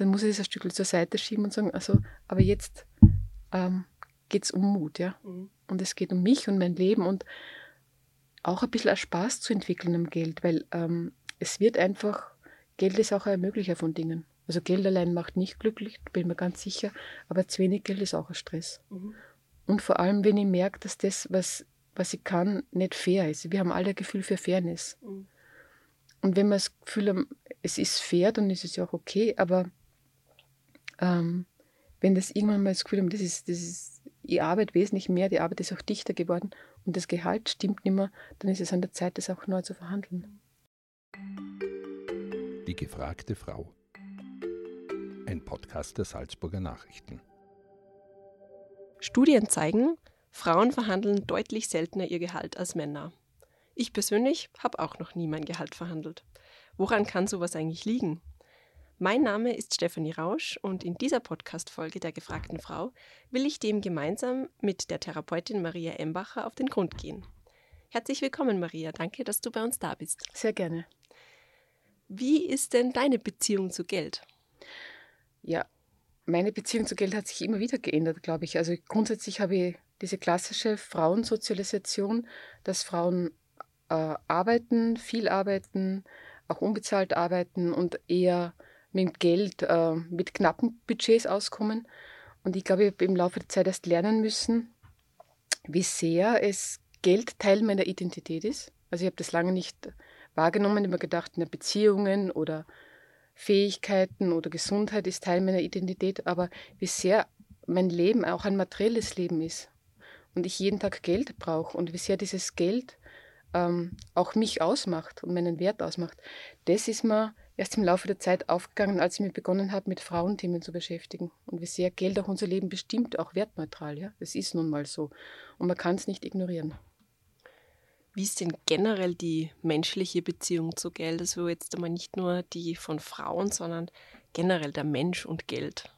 dann muss ich das ein Stück zur Seite schieben und sagen, also, aber jetzt ähm, geht es um Mut, ja. Mhm. Und es geht um mich und mein Leben und auch ein bisschen Spaß zu entwickeln am Geld, weil ähm, es wird einfach, Geld ist auch ein Ermöglicher von Dingen. Also Geld allein macht nicht glücklich, bin mir ganz sicher, aber zu wenig Geld ist auch ein Stress. Mhm. Und vor allem, wenn ich merke, dass das, was, was ich kann, nicht fair ist. Wir haben alle ein Gefühl für Fairness. Mhm. Und wenn wir das Gefühl haben, es ist fair, dann ist es ja auch okay, aber ähm, wenn das irgendwann mal das Gefühl haben, das ist, das ist, ich arbeite wesentlich mehr, die Arbeit ist auch dichter geworden und das Gehalt stimmt nicht mehr, dann ist es an der Zeit, das auch neu zu verhandeln. Die gefragte Frau. Ein Podcast der Salzburger Nachrichten. Studien zeigen, Frauen verhandeln deutlich seltener ihr Gehalt als Männer. Ich persönlich habe auch noch nie mein Gehalt verhandelt. Woran kann sowas eigentlich liegen? Mein Name ist Stefanie Rausch und in dieser Podcast-Folge der gefragten Frau will ich dem gemeinsam mit der Therapeutin Maria Embacher auf den Grund gehen. Herzlich willkommen, Maria. Danke, dass du bei uns da bist. Sehr gerne. Wie ist denn deine Beziehung zu Geld? Ja, meine Beziehung zu Geld hat sich immer wieder geändert, glaube ich. Also grundsätzlich habe ich diese klassische Frauensozialisation, dass Frauen äh, arbeiten, viel arbeiten, auch unbezahlt arbeiten und eher mit Geld, äh, mit knappen Budgets auskommen. Und ich glaube, ich habe im Laufe der Zeit erst lernen müssen, wie sehr es Geld Teil meiner Identität ist. Also ich habe das lange nicht wahrgenommen, immer gedacht, in Beziehungen oder Fähigkeiten oder Gesundheit ist Teil meiner Identität, aber wie sehr mein Leben auch ein materielles Leben ist und ich jeden Tag Geld brauche und wie sehr dieses Geld ähm, auch mich ausmacht und meinen Wert ausmacht, das ist mir erst im Laufe der Zeit aufgegangen, als ich mich begonnen habe, mit Frauenthemen zu beschäftigen. Und wie sehr Geld auch unser Leben bestimmt, auch wertneutral. Ja? Das ist nun mal so. Und man kann es nicht ignorieren. Wie ist denn generell die menschliche Beziehung zu Geld? Also jetzt einmal nicht nur die von Frauen, sondern generell der Mensch und Geld.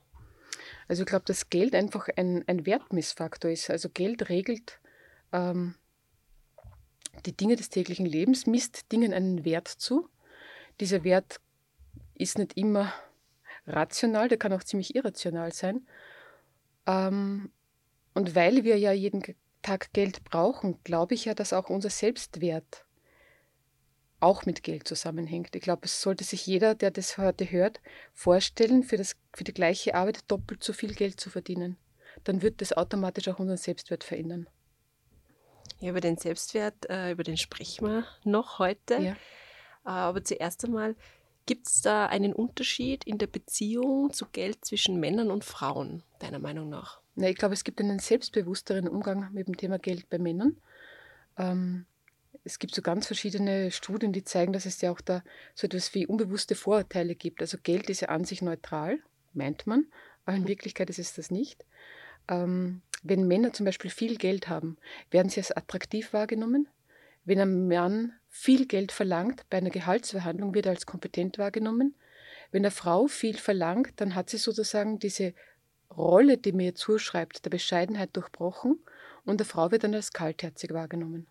Also ich glaube, dass Geld einfach ein, ein Wertmissfaktor ist. Also Geld regelt ähm, die Dinge des täglichen Lebens, misst Dingen einen Wert zu. Dieser Wert ist nicht immer rational, der kann auch ziemlich irrational sein. Ähm, und weil wir ja jeden Tag Geld brauchen, glaube ich ja, dass auch unser Selbstwert auch mit Geld zusammenhängt. Ich glaube, es sollte sich jeder, der das heute hört, vorstellen, für, das, für die gleiche Arbeit doppelt so viel Geld zu verdienen. Dann wird das automatisch auch unseren Selbstwert verändern. Ja, über den Selbstwert, äh, über den sprechen wir noch heute. Ja. Äh, aber zuerst einmal, Gibt es da einen Unterschied in der Beziehung zu Geld zwischen Männern und Frauen, deiner Meinung nach? Na, ich glaube, es gibt einen selbstbewussteren Umgang mit dem Thema Geld bei Männern. Ähm, es gibt so ganz verschiedene Studien, die zeigen, dass es ja auch da so etwas wie unbewusste Vorurteile gibt. Also Geld ist ja an sich neutral, meint man, aber in Wirklichkeit ist es das nicht. Ähm, wenn Männer zum Beispiel viel Geld haben, werden sie als attraktiv wahrgenommen. Wenn ein Mann viel Geld verlangt bei einer Gehaltsverhandlung, wird er als kompetent wahrgenommen. Wenn eine Frau viel verlangt, dann hat sie sozusagen diese Rolle, die mir zuschreibt, der Bescheidenheit durchbrochen und eine Frau wird dann als kaltherzig wahrgenommen.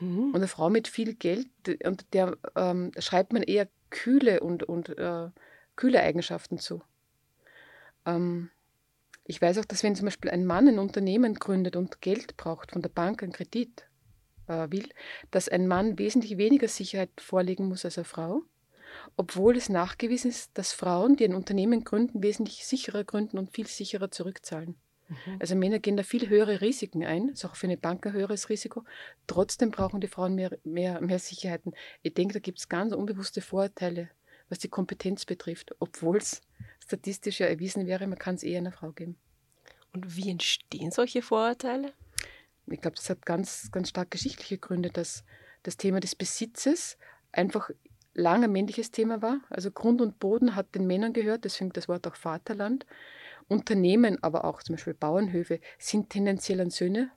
Mhm. Und eine Frau mit viel Geld, und der ähm, schreibt man eher kühle und, und äh, kühle Eigenschaften zu. Ähm, ich weiß auch, dass wenn zum Beispiel ein Mann ein Unternehmen gründet und Geld braucht von der Bank, einen Kredit, äh, will, dass ein Mann wesentlich weniger Sicherheit vorlegen muss als eine Frau, obwohl es nachgewiesen ist, dass Frauen, die ein Unternehmen gründen, wesentlich sicherer gründen und viel sicherer zurückzahlen. Mhm. Also Männer gehen da viel höhere Risiken ein, ist auch für eine Bank ein höheres Risiko. Trotzdem brauchen die Frauen mehr, mehr, mehr Sicherheiten. Ich denke, da gibt es ganz unbewusste Vorurteile, was die Kompetenz betrifft, obwohl es statistisch ja erwiesen wäre, man kann es eher einer Frau geben. Und wie entstehen solche Vorurteile? Ich glaube, das hat ganz, ganz stark geschichtliche Gründe, dass das Thema des Besitzes einfach lange männliches Thema war. Also Grund und Boden hat den Männern gehört, deswegen das Wort auch Vaterland. Unternehmen, aber auch zum Beispiel Bauernhöfe, sind tendenziell an Söhne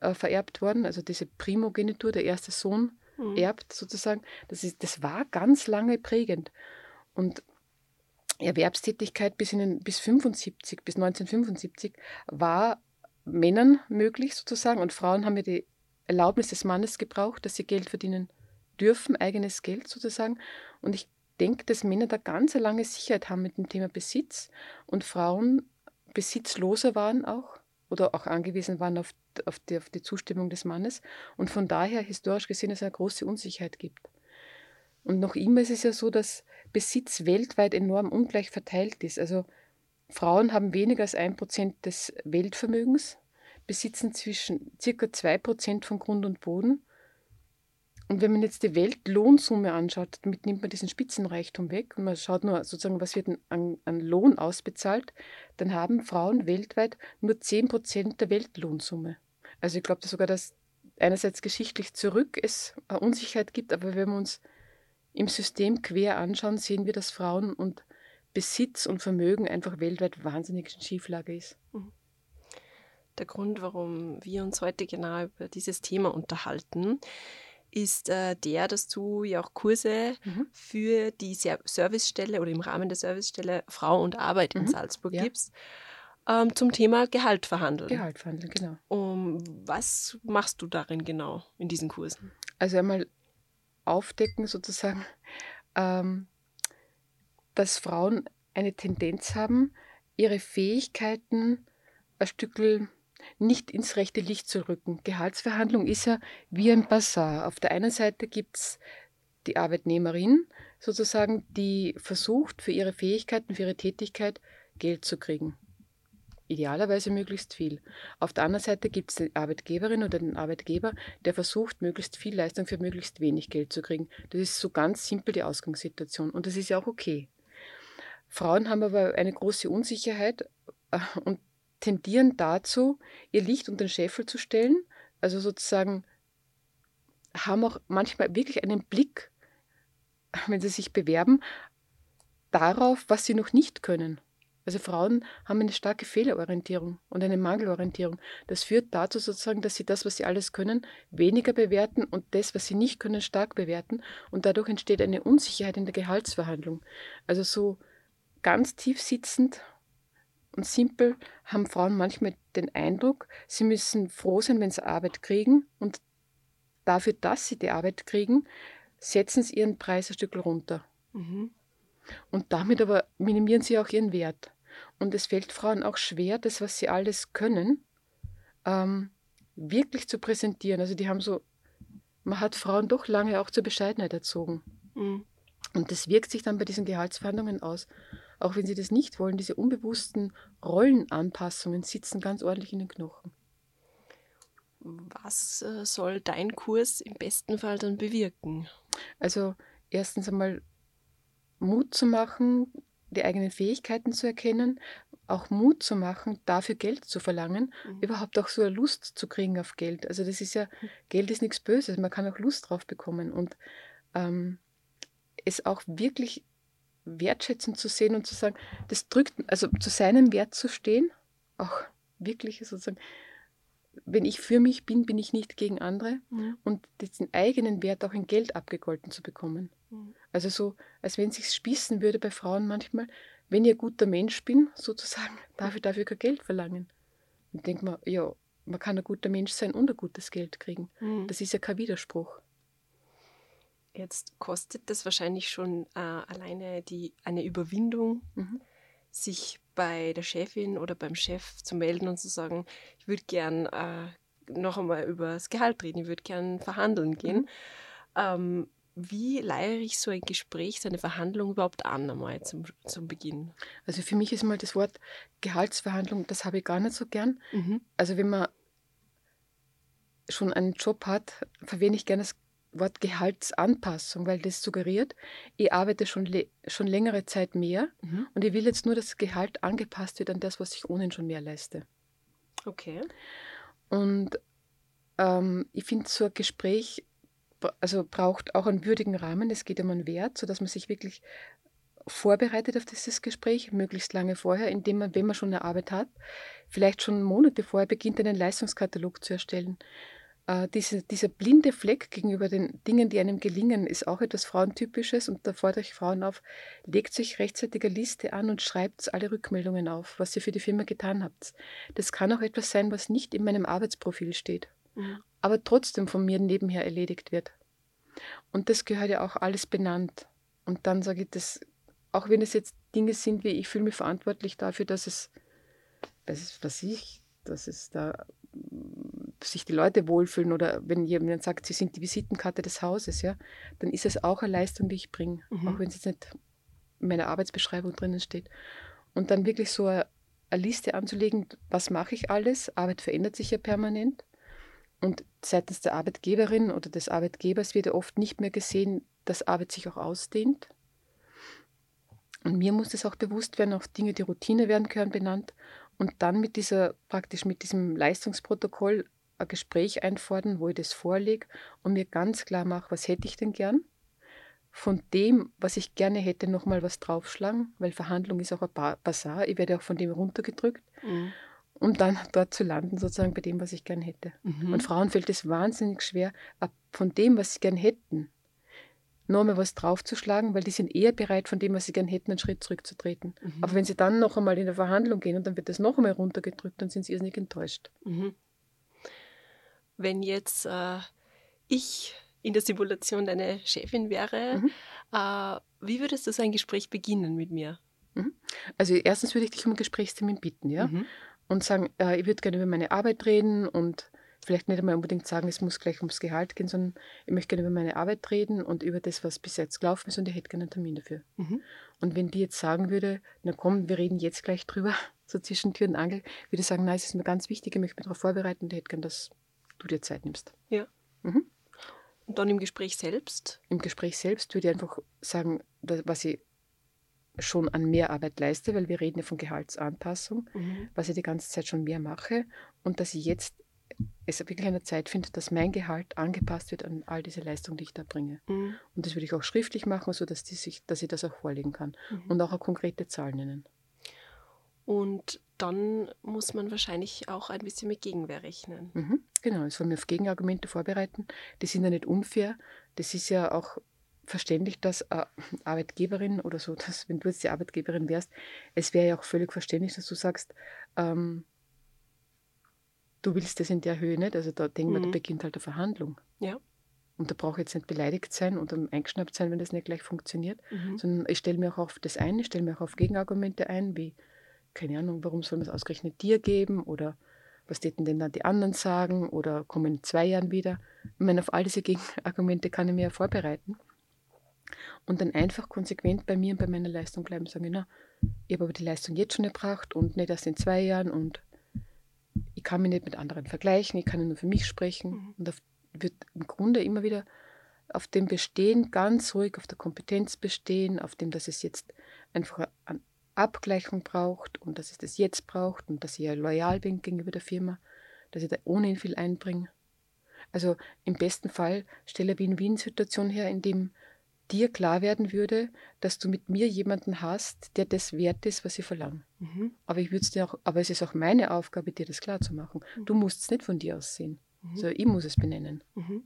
äh, vererbt worden. Also diese Primogenitur, der erste Sohn mhm. erbt sozusagen. Das, ist, das war ganz lange prägend. Und Erwerbstätigkeit bis, in den, bis 75, bis 1975 war Männern möglich sozusagen und Frauen haben ja die Erlaubnis des Mannes gebraucht, dass sie Geld verdienen dürfen, eigenes Geld sozusagen. Und ich denke, dass Männer da ganz eine lange Sicherheit haben mit dem Thema Besitz und Frauen besitzloser waren auch oder auch angewiesen waren auf, auf, die, auf die Zustimmung des Mannes und von daher historisch gesehen es eine große Unsicherheit gibt. Und noch immer ist es ja so, dass Besitz weltweit enorm ungleich verteilt ist. Also Frauen haben weniger als ein Prozent des Weltvermögens, besitzen zwischen circa zwei Prozent von Grund und Boden und wenn man jetzt die Weltlohnsumme anschaut, damit nimmt man diesen Spitzenreichtum weg und man schaut nur sozusagen, was wird an, an Lohn ausbezahlt, dann haben Frauen weltweit nur 10% der Weltlohnsumme. Also ich glaube sogar, dass einerseits geschichtlich zurück es eine Unsicherheit gibt, aber wenn wir uns im System quer anschauen, sehen wir, dass Frauen und Besitz und Vermögen einfach weltweit wahnsinnig in Schieflage ist. Mhm. Der Grund, warum wir uns heute genau über dieses Thema unterhalten, ist äh, der, dass du ja auch Kurse mhm. für die Servicestelle oder im Rahmen der Servicestelle Frau und Arbeit in mhm. Salzburg ja. gibst. Ähm, zum Thema Gehalt verhandeln. Gehalt verhandeln, genau. Um, was machst du darin genau in diesen Kursen? Also einmal aufdecken sozusagen, ähm, dass Frauen eine Tendenz haben, ihre Fähigkeiten ein Stückel nicht ins rechte Licht zu rücken. Gehaltsverhandlung ist ja wie ein Bazar. Auf der einen Seite gibt es die Arbeitnehmerin, sozusagen, die versucht, für ihre Fähigkeiten, für ihre Tätigkeit Geld zu kriegen. Idealerweise möglichst viel. Auf der anderen Seite gibt es die Arbeitgeberin oder den Arbeitgeber, der versucht, möglichst viel Leistung für möglichst wenig Geld zu kriegen. Das ist so ganz simpel die Ausgangssituation. Und das ist ja auch okay. Frauen haben aber eine große Unsicherheit äh, und tendieren dazu, ihr Licht unter den Scheffel zu stellen, also sozusagen haben auch manchmal wirklich einen Blick, wenn sie sich bewerben, darauf, was sie noch nicht können. Also Frauen haben eine starke Fehlerorientierung und eine Mangelorientierung. Das führt dazu sozusagen, dass sie das, was sie alles können, weniger bewerten und das, was sie nicht können, stark bewerten. Und dadurch entsteht eine Unsicherheit in der Gehaltsverhandlung. Also so ganz tief sitzend und simpel haben Frauen manchmal den Eindruck, sie müssen froh sein, wenn sie Arbeit kriegen und dafür, dass sie die Arbeit kriegen, setzen sie ihren Preis ein Stück runter. Mhm. Und damit aber minimieren sie auch ihren Wert. Und es fällt Frauen auch schwer, das, was sie alles können, ähm, wirklich zu präsentieren. Also die haben so, man hat Frauen doch lange auch zur Bescheidenheit erzogen. Mhm. Und das wirkt sich dann bei diesen Gehaltsverhandlungen aus auch wenn sie das nicht wollen, diese unbewussten Rollenanpassungen sitzen ganz ordentlich in den Knochen. Was äh, soll dein Kurs im besten Fall dann bewirken? Also erstens einmal Mut zu machen, die eigenen Fähigkeiten zu erkennen, auch Mut zu machen, dafür Geld zu verlangen, mhm. überhaupt auch so eine Lust zu kriegen auf Geld. Also das ist ja, mhm. Geld ist nichts Böses, man kann auch Lust drauf bekommen und ähm, es auch wirklich wertschätzend zu sehen und zu sagen, das drückt, also zu seinem Wert zu stehen, auch wirklich sozusagen, wenn ich für mich bin, bin ich nicht gegen andere mhm. und den eigenen Wert auch in Geld abgegolten zu bekommen. Mhm. Also so, als wenn es sich spießen würde bei Frauen manchmal, wenn ich ein guter Mensch bin, sozusagen, darf ich dafür kein Geld verlangen. Und denkt man, ja, man kann ein guter Mensch sein und ein gutes Geld kriegen. Mhm. Das ist ja kein Widerspruch. Jetzt kostet das wahrscheinlich schon äh, alleine die, eine Überwindung, mhm. sich bei der Chefin oder beim Chef zu melden und zu sagen, ich würde gern äh, noch einmal über das Gehalt reden, ich würde gern verhandeln gehen. Mhm. Ähm, wie leiere ich so ein Gespräch, so eine Verhandlung überhaupt an einmal zum, zum Beginn? Also für mich ist mal das Wort Gehaltsverhandlung, das habe ich gar nicht so gern. Mhm. Also wenn man schon einen Job hat, verwende ich gerne das Wort Gehaltsanpassung, weil das suggeriert, ich arbeite schon, schon längere Zeit mehr mhm. und ich will jetzt nur, dass das Gehalt angepasst wird an das, was ich ohnehin schon mehr leiste. Okay. Und ähm, ich finde, so ein Gespräch also braucht auch einen würdigen Rahmen. Es geht um einen Wert, sodass man sich wirklich vorbereitet auf dieses Gespräch, möglichst lange vorher, indem man, wenn man schon eine Arbeit hat, vielleicht schon Monate vorher beginnt, einen Leistungskatalog zu erstellen äh, diese, dieser blinde Fleck gegenüber den Dingen, die einem gelingen, ist auch etwas Frauentypisches. Und da fordere ich Frauen auf, legt sich rechtzeitig eine Liste an und schreibt alle Rückmeldungen auf, was ihr für die Firma getan habt. Das kann auch etwas sein, was nicht in meinem Arbeitsprofil steht, mhm. aber trotzdem von mir nebenher erledigt wird. Und das gehört ja auch alles benannt. Und dann sage ich das, auch wenn es jetzt Dinge sind, wie ich fühle mich verantwortlich dafür, dass es, was ich, dass es da sich die Leute wohlfühlen oder wenn jemand sagt, sie sind die Visitenkarte des Hauses, ja, dann ist es auch eine Leistung, die ich bringe, mhm. auch wenn es jetzt nicht in meiner Arbeitsbeschreibung drinnen steht. Und dann wirklich so eine, eine Liste anzulegen, was mache ich alles? Arbeit verändert sich ja permanent. Und seitens der Arbeitgeberin oder des Arbeitgebers wird ja oft nicht mehr gesehen, dass Arbeit sich auch ausdehnt. Und mir muss das auch bewusst werden, auch Dinge, die Routine werden können benannt. Und dann mit dieser, praktisch mit diesem Leistungsprotokoll ein Gespräch einfordern, wo ich das vorlege und mir ganz klar mache, was hätte ich denn gern? Von dem, was ich gerne hätte, nochmal was draufschlagen, weil Verhandlung ist auch ein Basar. Ich werde auch von dem runtergedrückt. Mhm. Um dann dort zu landen, sozusagen bei dem, was ich gern hätte. Mhm. Und Frauen fällt es wahnsinnig schwer, von dem, was sie gern hätten, nochmal was draufzuschlagen, weil die sind eher bereit, von dem, was sie gern hätten, einen Schritt zurückzutreten. Mhm. Aber wenn sie dann noch einmal in der Verhandlung gehen und dann wird das noch einmal runtergedrückt, dann sind sie irrsinnig enttäuscht. Mhm wenn jetzt äh, ich in der Simulation deine Chefin wäre, mhm. äh, wie würdest du so ein Gespräch beginnen mit mir? Mhm. Also erstens würde ich dich um einen Gesprächstermin bitten, ja? Mhm. Und sagen, äh, ich würde gerne über meine Arbeit reden und vielleicht nicht einmal unbedingt sagen, es muss gleich ums Gehalt gehen, sondern ich möchte gerne über meine Arbeit reden und über das, was bis jetzt gelaufen ist und ich hätte gerne einen Termin dafür. Mhm. Und wenn die jetzt sagen würde, na komm, wir reden jetzt gleich drüber, so zwischen Tür und Angel, würde ich sagen, nein, es ist mir ganz wichtig, ich möchte mich darauf vorbereiten und ich hätte gerne das du dir Zeit nimmst. Ja. Mhm. Und dann im Gespräch selbst? Im Gespräch selbst würde ich einfach sagen, was ich schon an mehr Arbeit leiste, weil wir reden ja von Gehaltsanpassung, mhm. was ich die ganze Zeit schon mehr mache und dass ich jetzt es wirklich eine Zeit finde, dass mein Gehalt angepasst wird an all diese Leistungen, die ich da bringe. Mhm. Und das würde ich auch schriftlich machen, sodass die sich, dass ich das auch vorlegen kann mhm. und auch eine konkrete Zahl nennen. Und dann muss man wahrscheinlich auch ein bisschen mit Gegenwehr rechnen. Mhm, genau, es soll mir auf Gegenargumente vorbereiten. Die sind ja nicht unfair. Das ist ja auch verständlich, dass eine Arbeitgeberin oder so, dass wenn du jetzt die Arbeitgeberin wärst, es wäre ja auch völlig verständlich, dass du sagst, ähm, du willst das in der Höhe nicht. Also da denken wir, mhm. da beginnt halt eine Verhandlung. Ja. Und da brauche ich jetzt nicht beleidigt sein und eingeschnappt sein, wenn das nicht gleich funktioniert, mhm. sondern ich stelle mir auch auf das ein, ich stelle mir auch auf Gegenargumente ein, wie keine Ahnung, warum soll man es ausgerechnet dir geben oder was täten denn dann die anderen sagen oder kommen in zwei Jahren wieder. Ich meine, auf all diese Gegenargumente kann ich mir ja vorbereiten und dann einfach konsequent bei mir und bei meiner Leistung bleiben sagen, na, ich habe aber die Leistung jetzt schon erbracht und nicht erst in zwei Jahren und ich kann mich nicht mit anderen vergleichen, ich kann nur für mich sprechen mhm. und auf, wird im Grunde immer wieder auf dem Bestehen ganz ruhig, auf der Kompetenz bestehen, auf dem, dass es jetzt einfach an Abgleichung braucht und dass es das jetzt braucht und dass ich ja loyal bin gegenüber der Firma, dass ich da ohnehin viel einbringe. Also im besten Fall stelle eine Win-Win-Situation her, in dem dir klar werden würde, dass du mit mir jemanden hast, der das wert ist, was ich verlange. Mhm. Aber ich würde dir auch, aber es ist auch meine Aufgabe, dir das klar zu machen. Mhm. Du musst es nicht von dir aus sehen. Mhm. Also ich muss es benennen. Mhm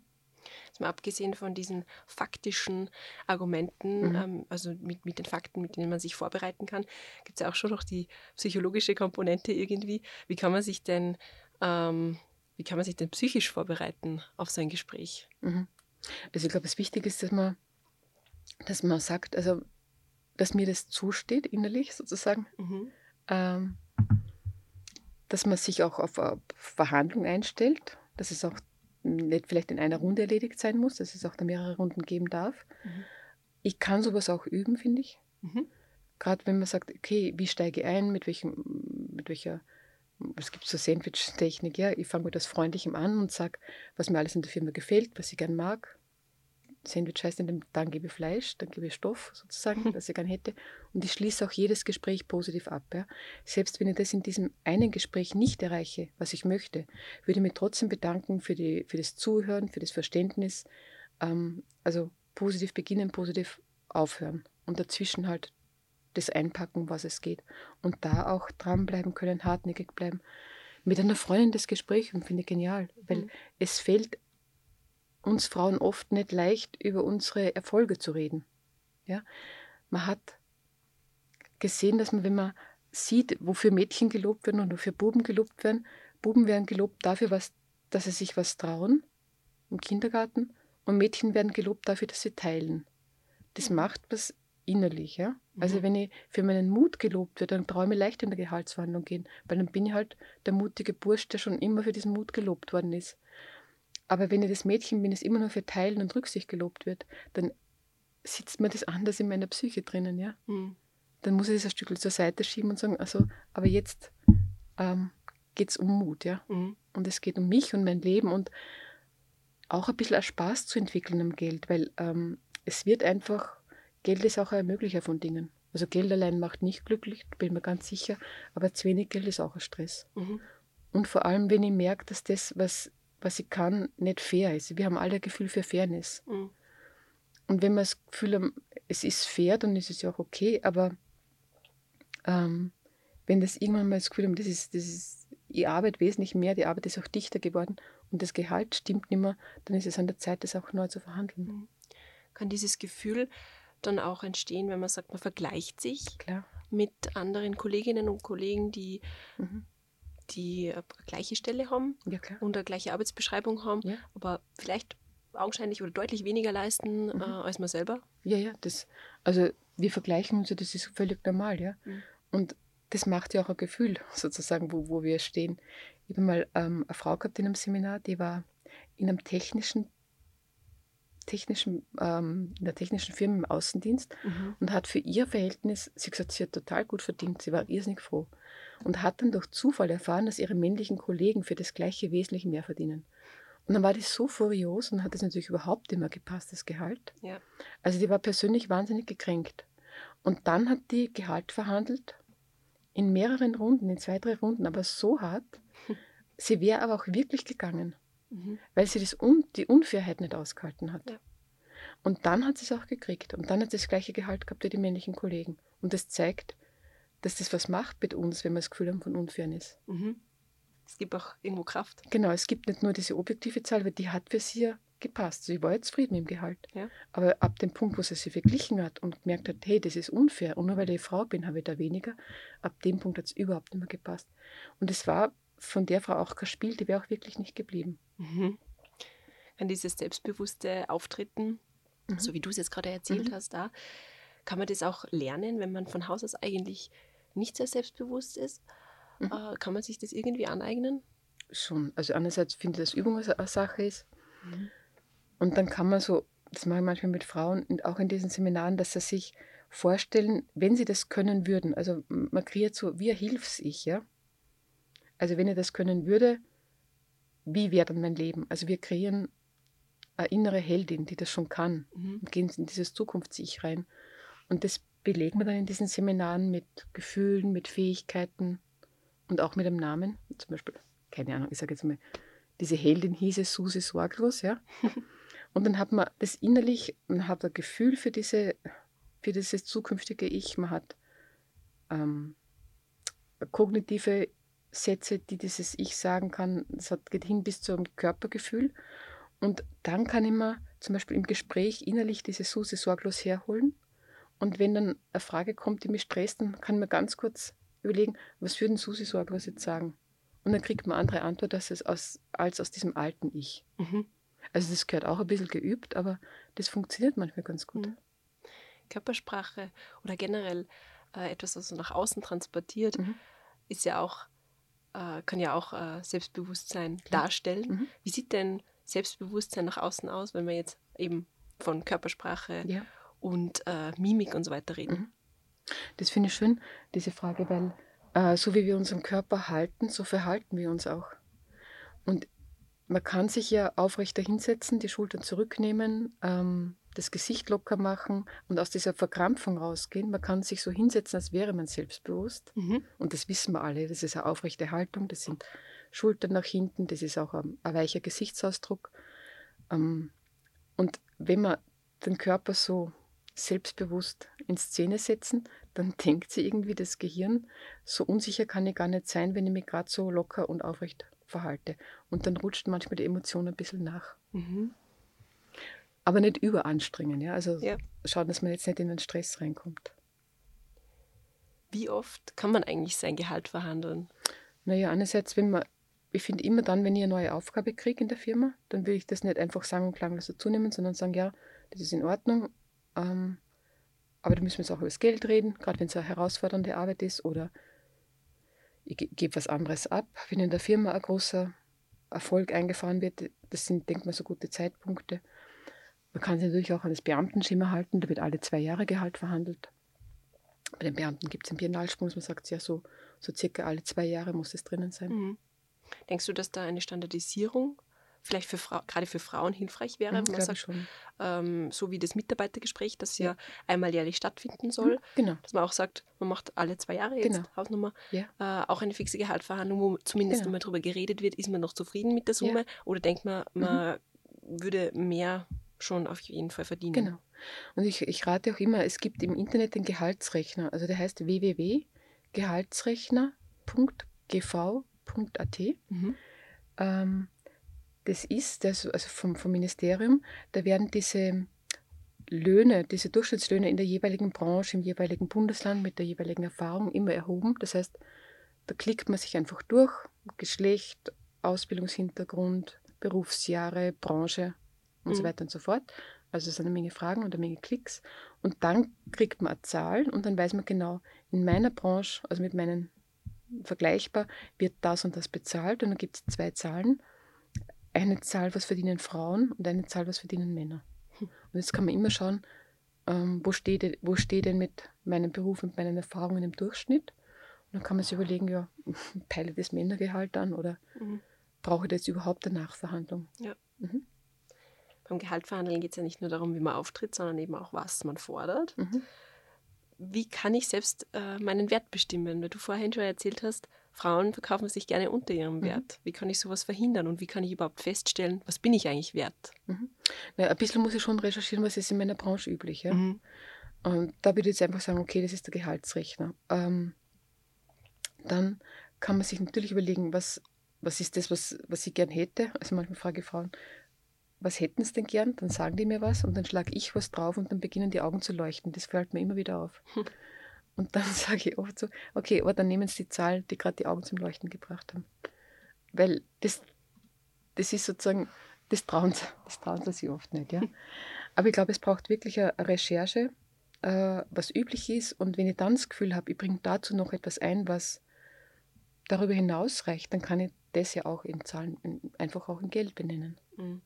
mal abgesehen von diesen faktischen Argumenten, mhm. ähm, also mit, mit den Fakten, mit denen man sich vorbereiten kann, gibt es ja auch schon noch die psychologische Komponente irgendwie. Wie kann man sich denn, ähm, wie kann man sich denn psychisch vorbereiten auf so ein Gespräch? Mhm. Also ich glaube, das Wichtige ist, dass man, dass man sagt, also dass mir das zusteht innerlich sozusagen. Mhm. Ähm, dass man sich auch auf Verhandlung einstellt, dass es auch nicht vielleicht in einer Runde erledigt sein muss, dass es auch da mehrere Runden geben darf. Mhm. Ich kann sowas auch üben, finde ich. Mhm. Gerade wenn man sagt, okay, wie steige ich ein, mit, welchem, mit welcher, es gibt so Sandwich-Technik, ja, ich fange mit etwas Freundlichem an und sage, was mir alles in der Firma gefällt, was ich gern mag, Sandwich heißt in dem, dann gebe ich Fleisch, dann gebe ich Stoff sozusagen, das ich gern hätte. Und ich schließe auch jedes Gespräch positiv ab. Ja. Selbst wenn ich das in diesem einen Gespräch nicht erreiche, was ich möchte, würde ich mich trotzdem bedanken für, die, für das Zuhören, für das Verständnis. Ähm, also positiv beginnen, positiv aufhören. Und dazwischen halt das einpacken, was es geht. Und da auch dranbleiben können, hartnäckig bleiben. Mit einer Freundin das Gespräch finde ich genial, weil mhm. es fällt uns Frauen oft nicht leicht, über unsere Erfolge zu reden. Ja? Man hat gesehen, dass man, wenn man sieht, wofür Mädchen gelobt werden und wofür Buben gelobt werden, Buben werden gelobt dafür, was, dass sie sich was trauen im Kindergarten und Mädchen werden gelobt dafür, dass sie teilen. das Mhm. macht was innerlich. Ja? Also Mhm. wenn ich für meinen Mut gelobt werde, dann traue ich mir leicht in der Gehaltsverhandlung gehen, weil dann bin ich halt der mutige Bursch, der schon immer für diesen Mut gelobt worden ist. Aber wenn ich das Mädchen bin, das immer nur für Teilen und Rücksicht gelobt wird, dann sitzt mir das anders in meiner Psyche drinnen, ja. Mhm. Dann muss ich das ein Stück zur Seite schieben und sagen, also, aber jetzt ähm, geht es um Mut, ja. Mhm. Und es geht um mich und mein Leben und auch ein bisschen Spaß zu entwickeln am Geld, weil ähm, es wird einfach, Geld ist auch ein Ermöglicher von Dingen. Also Geld allein macht nicht glücklich, bin mir ganz sicher, aber zu wenig Geld ist auch ein Stress. Mhm. Und vor allem, wenn ich merke, dass das, was, was ich kann, nicht fair ist. Wir haben alle ein Gefühl für Fairness. Mhm. Und wenn wir das Gefühl haben, es ist fair, dann ist es ja auch okay, aber ähm, wenn das irgendwann mal das Gefühl haben, das ist, das ist, ich arbeite wesentlich mehr, die Arbeit ist auch dichter geworden und das Gehalt stimmt nicht mehr, dann ist es an der Zeit, das auch neu zu verhandeln. Kann dieses Gefühl dann auch entstehen, wenn man sagt, man vergleicht sich Klar. mit anderen Kolleginnen und Kollegen, die Mhm. Die eine gleiche Stelle haben Ja, und eine gleiche Arbeitsbeschreibung haben, Ja. aber vielleicht augenscheinlich oder deutlich weniger leisten Mhm. äh, als man selber. Ja, ja, das, also wir vergleichen uns ja, das ist völlig normal, ja. Mhm. Und das macht ja auch ein Gefühl, sozusagen, wo, wo wir stehen. Ich habe mal ähm, eine Frau gehabt in einem Seminar, die war in einem technischen, technischen, ähm, in der technischen Firma im Außendienst und hat für ihr Verhältnis, sie hat gesagt, sie hat total gut verdient, sie war irrsinnig froh. Und hat dann durch Zufall erfahren, dass ihre männlichen Kollegen für das gleiche wesentlich mehr verdienen. Und dann war das so furios und hat das natürlich überhaupt immer gepasst, das Gehalt. Ja. Also die war persönlich wahnsinnig gekränkt. Und dann hat die Gehalt verhandelt, in mehreren Runden, in zwei, drei Runden, aber so hart. Sie wäre aber auch wirklich gegangen, Mhm. weil sie das Un die Unfairheit nicht ausgehalten hat. Ja. Und dann hat sie es auch gekriegt. Und dann hat sie das gleiche Gehalt gehabt wie die männlichen Kollegen. Und das zeigt, dass das was macht mit uns, wenn wir das Gefühl haben von Unfairness. Mhm. Es gibt auch irgendwo Kraft. Genau, es gibt nicht nur diese objektive Zahl, weil die hat für sie ja gepasst. Sie war jetzt zufrieden mit dem Gehalt. Ja. Aber ab dem Punkt, wo sie sich verglichen hat und gemerkt hat, hey, das ist unfair und nur weil ich Frau bin, habe ich da weniger, ab dem Punkt hat es überhaupt nicht mehr gepasst. Und es war von der Frau auch kein Spiel, die wäre auch wirklich nicht geblieben. Mhm. Kann dieses selbstbewusste Auftreten, Mhm. so wie du es jetzt gerade erzählt Mhm. hast, da, kann man das auch lernen, wenn man von Haus aus eigentlich nicht sehr selbstbewusst ist? Mhm. Äh, kann man sich das irgendwie aneignen? Schon. Also einerseits finde ich, dass Übung eine Sache ist. Und dann kann man so, das mache ich manchmal mit Frauen, und auch in diesen Seminaren, dass sie sich vorstellen, wenn sie das können würden. Also man kreiert so wie ein Hilfs-Ich, ja. Also wenn ich das können würde, wie wäre dann mein Leben? Also wir kreieren eine innere Heldin, die das schon kann Mhm. und gehen in dieses Zukunfts-Ich rein. Und das belegen wir dann in diesen Seminaren mit Gefühlen, mit Fähigkeiten und auch mit einem Namen. Zum Beispiel, keine Ahnung, ich sage jetzt mal, diese Heldin hieße Susi Sorglos, ja. Und dann hat man das innerlich, man hat ein Gefühl für, diese, für dieses zukünftige Ich, man hat ähm, kognitive Sätze, die dieses Ich sagen kann. Das hat, geht hin bis zum Körpergefühl. Und dann kann ich mir zum Beispiel im Gespräch innerlich diese Susi sorglos herholen. Und wenn dann eine Frage kommt, die mich stresst, dann kann man ganz kurz überlegen, was würde denn Susi sorglos jetzt sagen? Und dann kriegt man andere Antwort als, es aus, als aus diesem alten Ich. Mhm. Also das gehört auch ein bisschen geübt, aber das funktioniert manchmal ganz gut. Mhm. Körpersprache oder generell äh, etwas, was so nach außen transportiert, Mhm. ist ja auch, äh, kann ja auch äh, Selbstbewusstsein Klar. darstellen. Mhm. Wie sieht denn Selbstbewusstsein nach außen aus, wenn wir jetzt eben von Körpersprache Ja. Und äh, Mimik und so weiter reden? Mhm. Das finde ich schön, diese Frage, weil äh, so wie wir unseren Körper halten, so verhalten wir uns auch. Und man kann sich ja aufrechter hinsetzen, die Schultern zurücknehmen, ähm, das Gesicht locker machen und aus dieser Verkrampfung rausgehen. Man kann sich so hinsetzen, als wäre man selbstbewusst. Mhm. Und das wissen wir alle. Das ist eine aufrechte Haltung, das sind Schultern nach hinten, das ist auch ein, ein weicher Gesichtsausdruck. Ähm, und wenn wir den Körper so selbstbewusst in Szene setzen, dann denkt sie irgendwie das Gehirn, so unsicher kann ich gar nicht sein, wenn ich mich gerade so locker und aufrecht verhalte. Und dann rutscht manchmal die Emotion ein bisschen nach. Mhm. Aber nicht überanstrengen, ja. Also Ja. schauen, dass man jetzt nicht in den Stress reinkommt. Wie oft kann man eigentlich sein Gehalt verhandeln? Naja, einerseits, wenn man, ich finde immer dann, wenn ich eine neue Aufgabe kriege in der Firma, dann will ich das nicht einfach sagen und klanglos dazu nehmen, sondern sagen, ja, das ist in Ordnung. Ähm, Aber da müssen wir jetzt auch über das Geld reden, gerade wenn es eine herausfordernde Arbeit ist oder ich gebe was anderes ab. Wenn in der Firma ein großer Erfolg eingefahren wird, das sind, denkt man, so gute Zeitpunkte. Man kann sich natürlich auch an das Beamtenschema halten, da wird alle zwei Jahre Gehalt verhandelt. Bei den Beamten gibt es einen Biennalsprung, man sagt ja so, so circa alle zwei Jahre muss es drinnen sein. Mhm. Denkst du, dass da eine Standardisierung vielleicht für Frau, gerade für Frauen hilfreich wäre, Mhm, wenn man glaub sagt, ähm, so wie das Mitarbeitergespräch, das ja, Ja. einmal jährlich stattfinden soll, Mhm, Genau. dass man auch sagt, man macht alle zwei Jahre jetzt Genau. Hausnummer, Ja. äh, auch eine fixe Gehaltsverhandlung, wo zumindest Genau. einmal darüber geredet wird, ist man noch zufrieden mit der Ja. Mhm. Summe oder denkt man, man würde mehr schon auf jeden Fall verdienen. Genau. Und ich, ich rate auch immer, es gibt im Internet den Gehaltsrechner. Also der heißt www.gehaltsrechner.gv.at. Mhm. Ähm, das ist das, also vom, vom Ministerium, da werden diese Löhne, diese Durchschnittslöhne in der jeweiligen Branche, im jeweiligen Bundesland mit der jeweiligen Erfahrung immer erhoben. Das heißt, da klickt man sich einfach durch, Geschlecht, Ausbildungshintergrund, Berufsjahre, Branche und so Mhm. weiter und so fort. Also es sind eine Menge Fragen und eine Menge Klicks. Und dann kriegt man eine Zahl und dann weiß man genau, in meiner Branche, also mit meinen vergleichbar, wird das und das bezahlt. Und dann gibt es zwei Zahlen. Eine Zahl, was verdienen Frauen und eine Zahl, was verdienen Männer. Und jetzt kann man immer schauen, ähm, wo steht ich wo stehe ich denn mit meinem Beruf und meinen Erfahrungen im Durchschnitt. Und dann kann man sich überlegen, ja, peile das Männergehalt an oder Mhm. brauche ich da jetzt überhaupt eine Nachverhandlung? Beim Gehaltverhandeln geht es ja nicht nur darum, wie man auftritt, sondern eben auch, was man fordert. Mhm. Wie kann ich selbst äh, meinen Wert bestimmen? Weil du vorhin schon erzählt hast, Frauen verkaufen sich gerne unter ihrem Mhm. Wert. Wie kann ich sowas verhindern und wie kann ich überhaupt feststellen, was bin ich eigentlich wert? Na, ein bisschen muss ich schon recherchieren, was ist in meiner Branche üblich. Ja? Mhm. Und da würde ich jetzt einfach sagen, okay, das ist der Gehaltsrechner. Ähm, dann kann man sich natürlich überlegen, was, was ist das, was, was ich gern hätte. Also manchmal frage ich Frauen, was hätten sie denn gern? Dann sagen die mir was und dann schlage ich was drauf und dann beginnen die Augen zu leuchten. Das fällt mir immer wieder auf. Und dann sage ich oft so, okay, aber dann nehmen sie die Zahl, die gerade die Augen zum Leuchten gebracht haben. Weil das, das ist sozusagen, das trauen, sie- das trauen sie sich oft nicht. Ja? Aber ich glaube, es braucht wirklich eine Recherche, äh, was üblich ist. Und wenn ich dann das Gefühl habe, ich bringe dazu noch etwas ein, was darüber hinaus reicht, dann kann ich das ja auch in Zahlen, in, einfach auch in Geld benennen. Mhm.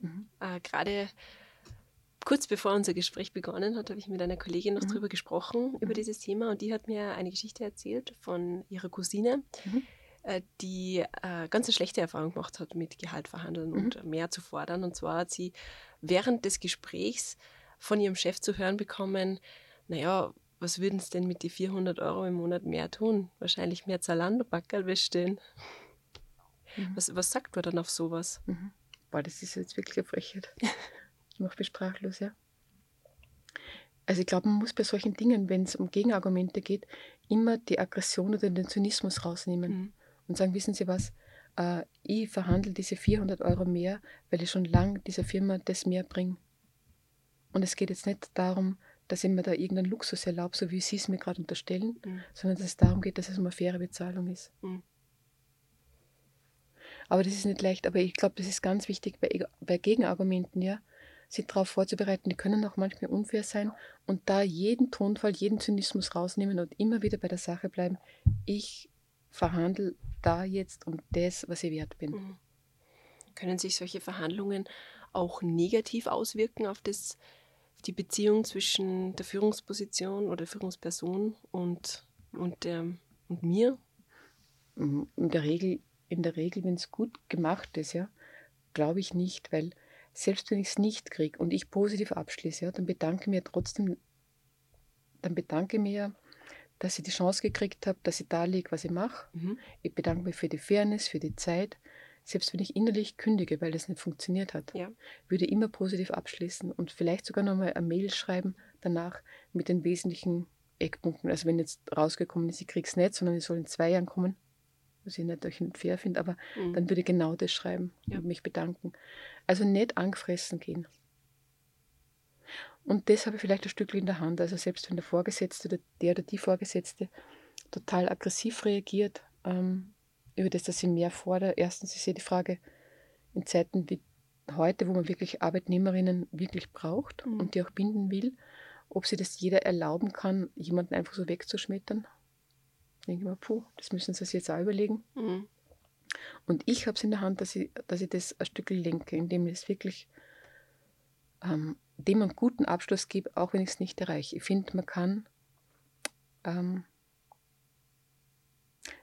Mhm. Äh, Gerade kurz bevor unser Gespräch begonnen hat, habe ich mit einer Kollegin noch Mhm. drüber gesprochen, über dieses Thema und die hat mir eine Geschichte erzählt von ihrer Cousine, Mhm. äh, die äh, ganz eine schlechte Erfahrung gemacht hat mit Gehalt verhandeln Mhm. und mehr zu fordern. Und zwar hat sie während des Gesprächs von ihrem Chef zu hören bekommen, naja, was würden sie denn mit die 400 Euro im Monat mehr tun? Wahrscheinlich mehr Zalando-Backerl bestellen. Mhm. Was, was sagt man dann auf sowas? Mhm. Boah, das ist jetzt wirklich eine Frechheit. Ich mache mich sprachlos, ja. Also ich glaube, man muss bei solchen Dingen, wenn es um Gegenargumente geht, immer die Aggression oder den Zynismus rausnehmen Mhm. und sagen, wissen Sie was, äh, ich verhandle diese 400 Euro mehr, weil ich schon lang dieser Firma das mehr bringe. Und es geht jetzt nicht darum, dass ich mir da irgendeinen Luxus erlaube, so wie Sie es mir gerade unterstellen, Mhm. sondern dass es darum geht, dass es um eine faire Bezahlung ist. Mhm. Aber das ist nicht leicht. Aber ich glaube, das ist ganz wichtig bei, bei Gegenargumenten, ja, sich darauf vorzubereiten. Die können auch manchmal unfair sein und da jeden Tonfall, jeden Zynismus rausnehmen und immer wieder bei der Sache bleiben. Ich verhandle da jetzt um das, was ich wert bin. Mhm. Können sich solche Verhandlungen auch negativ auswirken auf, das, auf die Beziehung zwischen der Führungsposition oder Führungsperson und, und, ähm, und mir? Mhm. In der Regel, in der Regel, wenn es gut gemacht ist, ja, glaube ich nicht, weil selbst wenn ich es nicht kriege und ich positiv abschließe, ja, dann bedanke ich mir trotzdem, dann bedanke mir, dass ich die Chance gekriegt habe, dass ich da liege, was ich mache. Mhm. Ich bedanke mich für die Fairness, für die Zeit. Selbst wenn ich innerlich kündige, weil das nicht funktioniert hat, Ja. würde ich immer positiv abschließen und vielleicht sogar nochmal eine Mail schreiben danach mit den wesentlichen Eckpunkten. Also wenn jetzt rausgekommen ist, ich krieg's nicht, sondern ich soll in zwei Jahren kommen, was ich natürlich nicht fair finde, aber Mhm. dann würde ich genau das schreiben Ja. und mich bedanken. Also nicht angefressen gehen. Und das habe ich vielleicht ein Stückchen in der Hand. Also selbst wenn der Vorgesetzte oder der oder die Vorgesetzte total aggressiv reagiert, ähm, über das, dass sie mehr fordert. Erstens ist ja die Frage, in Zeiten wie heute, wo man wirklich Arbeitnehmerinnen wirklich braucht Mhm. und die auch binden will. ob sie das jeder erlauben kann, jemanden einfach so wegzuschmettern. Ich denke mir, puh, das müssen sie sich jetzt auch überlegen. Mhm. Und ich habe es in der Hand, dass ich, dass ich das ein Stück lenke, indem ich es wirklich ähm, dem einen guten Abschluss gebe, auch wenn ich es nicht erreiche. Ich finde, man kann, ähm,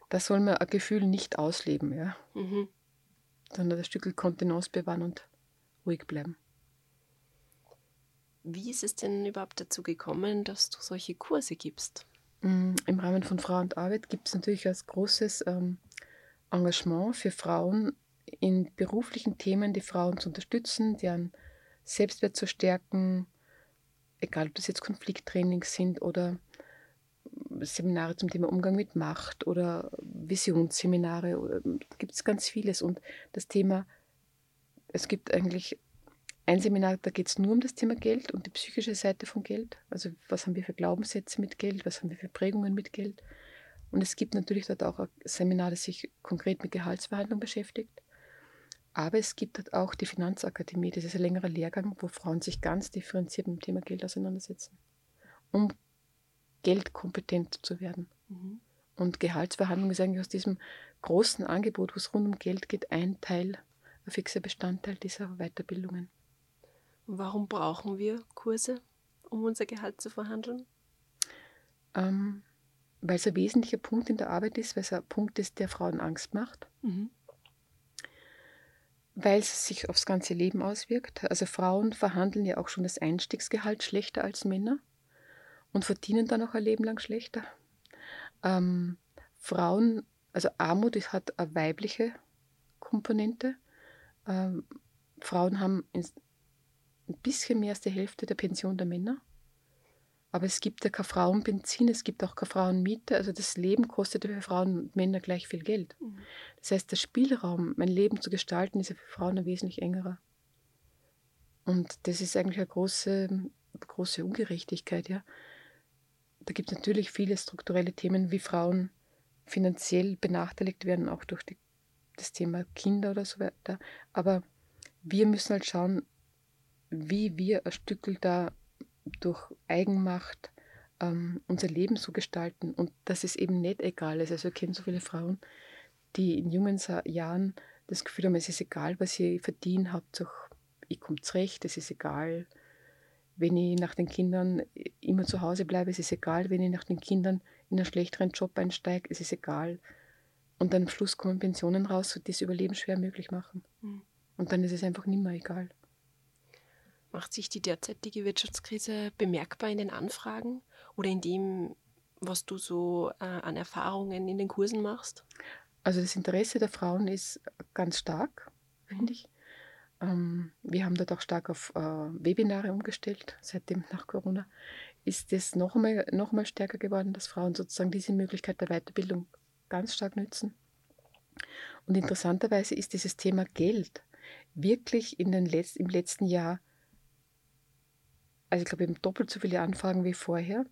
da soll man ein Gefühl nicht ausleben, ja. Mhm. Sondern das Stück Kontenance bewahren und ruhig bleiben. Wie ist es denn überhaupt dazu gekommen, dass du solche Kurse gibst? Mm, Im Rahmen von Frau und Arbeit gibt es natürlich als großes ähm, Engagement für Frauen in beruflichen Themen, die Frauen zu unterstützen, deren Selbstwert zu stärken, egal ob das jetzt Konflikttrainings sind oder Seminare zum Thema Umgang mit Macht oder Visionsseminare, gibt es ganz vieles. Und das Thema, es gibt eigentlich ein Seminar, da geht es nur um das Thema Geld und die psychische Seite von Geld. Also was haben wir für Glaubenssätze mit Geld, was haben wir für Prägungen mit Geld. Und es gibt natürlich dort auch ein Seminar, das sich konkret mit Gehaltsverhandlung beschäftigt. Aber es gibt dort auch die Finanzakademie, das ist ein längerer Lehrgang, wo Frauen sich ganz differenziert mit dem Thema Geld auseinandersetzen, um geldkompetent zu werden. Mhm. Und Gehaltsverhandlung ist eigentlich aus diesem großen Angebot, wo es rund um Geld geht, ein Teil, ein fixer Bestandteil dieser Weiterbildungen. Warum brauchen wir Kurse, um unser Gehalt zu verhandeln? Ähm, weil es ein wesentlicher Punkt in der Arbeit ist, weil es ein Punkt ist, der Frauen Angst macht. Mhm weil es sich aufs ganze Leben auswirkt. Also Frauen verhandeln ja auch schon das Einstiegsgehalt schlechter als Männer und verdienen dann auch ein Leben lang schlechter. Ähm, Frauen, also Armut hat eine weibliche Komponente. Ähm, Frauen haben ein bisschen mehr als die Hälfte der Pension der Männer. Aber es gibt ja kein Frauenbenzin, es gibt auch keine Frauenmiete. Also das Leben kostet für Frauen und Männer gleich viel Geld. Mhm. Das heißt, der Spielraum, mein Leben zu gestalten, ist ja für Frauen ein wesentlich engerer. Und das ist eigentlich eine große, große Ungerechtigkeit, ja. Da gibt es natürlich viele strukturelle Themen, wie Frauen finanziell benachteiligt werden, auch durch die, das Thema Kinder oder so weiter. Aber wir müssen halt schauen, wie wir ein Stückel da durch Eigenmacht ähm, unser Leben so gestalten und dass es eben nicht egal ist. Also ich kenne so viele Frauen, die in jungen Jahren das Gefühl haben, es ist egal, was sie verdienen, Hauptsache ich komme zurecht, es ist egal, wenn ich nach den Kindern immer zu Hause bleibe, es ist egal, wenn ich nach den Kindern in einen schlechteren Job einsteige, es ist egal. Und dann am Schluss kommen Pensionen raus, die das Überleben schwer möglich machen. Mhm. Und dann ist es einfach nicht mehr egal. Macht sich die derzeitige Wirtschaftskrise bemerkbar in den Anfragen oder in dem, was du so äh, an Erfahrungen in den Kursen machst? Also das Interesse der Frauen ist ganz stark, finde ich. Ähm, wir haben dort auch stark auf äh, Webinare umgestellt, seitdem nach Corona. Ist es noch einmal, noch einmal stärker geworden, dass Frauen sozusagen diese Möglichkeit der Weiterbildung ganz stark nützen. Und interessanterweise ist dieses Thema Geld wirklich in den Letz-, im letzten Jahr also ich glaube eben doppelt so viele Anfragen wie vorher.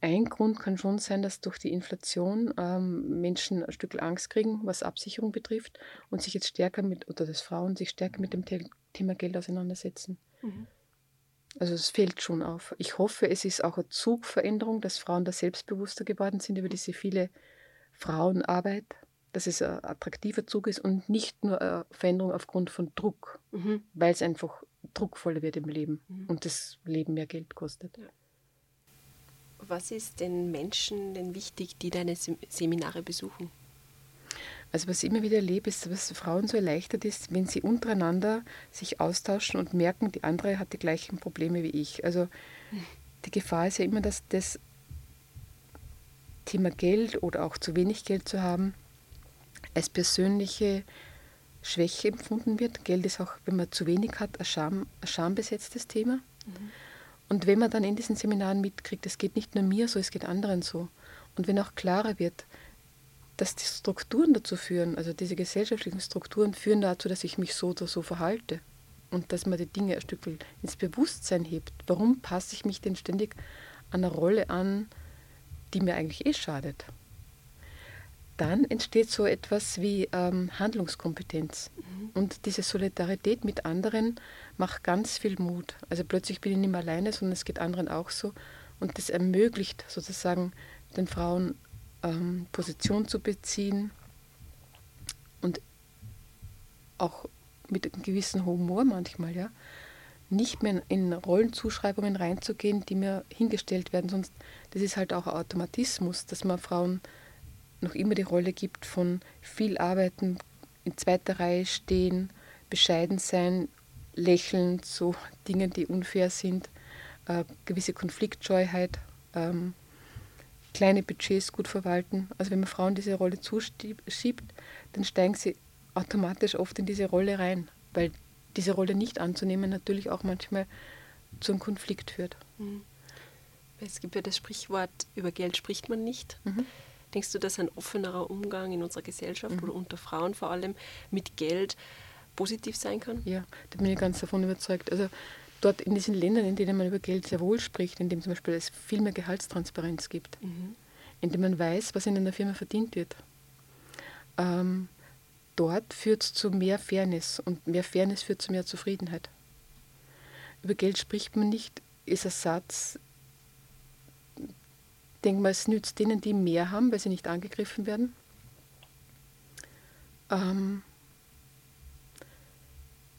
Ein Grund kann schon sein, dass durch die Inflation ähm, Menschen ein Stück Angst kriegen, was Absicherung betrifft und sich jetzt stärker mit, oder dass Frauen sich stärker mit dem Thema Geld auseinandersetzen. Mhm. Also es fällt schon auf. Ich hoffe, es ist auch eine Zugveränderung, dass Frauen da selbstbewusster geworden sind über diese viele Frauenarbeit, dass es ein attraktiver Zug ist und nicht nur eine Veränderung aufgrund von Druck, mhm. weil es einfach druckvoller wird im Leben mhm. und das Leben mehr Geld kostet. Was ist den Menschen denn wichtig, die deine Seminare besuchen? Also was ich immer wieder erlebe, ist, was Frauen so erleichtert ist, wenn sie untereinander sich austauschen und merken, die andere hat die gleichen Probleme wie ich. Also die Gefahr ist ja immer, dass das Thema Geld oder auch zu wenig Geld zu haben als persönliche Schwäche empfunden wird. Geld ist auch, wenn man zu wenig hat, ein, Scham, ein schambesetztes Thema. Mhm. Und wenn man dann in diesen Seminaren mitkriegt, es geht nicht nur mir so, es geht anderen so. Und wenn auch klarer wird, dass die Strukturen dazu führen, also diese gesellschaftlichen Strukturen führen dazu, dass ich mich so oder so verhalte und dass man die Dinge ein Stück ins Bewusstsein hebt. Warum passe ich mich denn ständig an eine Rolle an, die mir eigentlich eh schadet? Dann entsteht so etwas wie ähm, Handlungskompetenz. Mhm. Und diese Solidarität mit anderen macht ganz viel Mut. Also plötzlich bin ich nicht mehr alleine, sondern es geht anderen auch so. Und das ermöglicht sozusagen den Frauen ähm, Position zu beziehen und auch mit einem gewissen Humor manchmal, ja, nicht mehr in Rollenzuschreibungen reinzugehen, die mir hingestellt werden. Sonst, das ist halt auch Automatismus, dass man Frauen noch immer die Rolle gibt von viel arbeiten, in zweiter Reihe stehen, bescheiden sein, lächeln, so Dinge, die unfair sind, äh, gewisse Konfliktscheuheit, ähm, kleine Budgets gut verwalten. Also wenn man Frauen diese Rolle zuschiebt, dann steigen sie automatisch oft in diese Rolle rein, weil diese Rolle nicht anzunehmen natürlich auch manchmal zu einem Konflikt führt. Mhm. Es gibt ja das Sprichwort, über Geld spricht man nicht. Mhm. Denkst du, dass ein offenerer Umgang in unserer Gesellschaft mhm. oder unter Frauen vor allem mit Geld positiv sein kann? Ja, da bin ich ganz davon überzeugt. Also dort in diesen Ländern, in denen man über Geld sehr wohl spricht, in dem zum Beispiel es viel mehr Gehaltstransparenz gibt, mhm. in dem man weiß, was in einer Firma verdient wird, ähm, dort führt es zu mehr Fairness und mehr Fairness führt zu mehr Zufriedenheit. Über Geld spricht man nicht, ist ein Satz, denke mal, es nützt denen, die mehr haben, weil sie nicht angegriffen werden. Ähm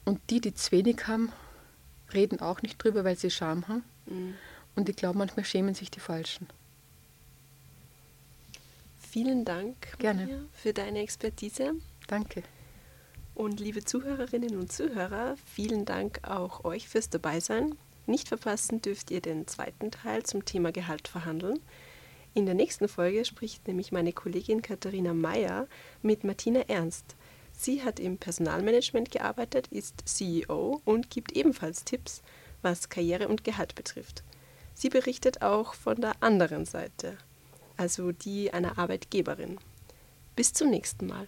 und die, die zu wenig haben, reden auch nicht drüber, weil sie Scham haben. Mhm. Und ich glaube, manchmal schämen sich die Falschen. Vielen Dank Gerne. für deine Expertise. Danke. Und liebe Zuhörerinnen und Zuhörer, vielen Dank auch euch fürs Dabeisein. Nicht verpassen dürft ihr den zweiten Teil zum Thema Gehalt verhandeln. In der nächsten Folge spricht nämlich meine Kollegin Katharina Meyer mit Martina Ernst. Sie hat im Personalmanagement gearbeitet, ist CEO und gibt ebenfalls Tipps, was Karriere und Gehalt betrifft. Sie berichtet auch von der anderen Seite, also die einer Arbeitgeberin. Bis zum nächsten Mal.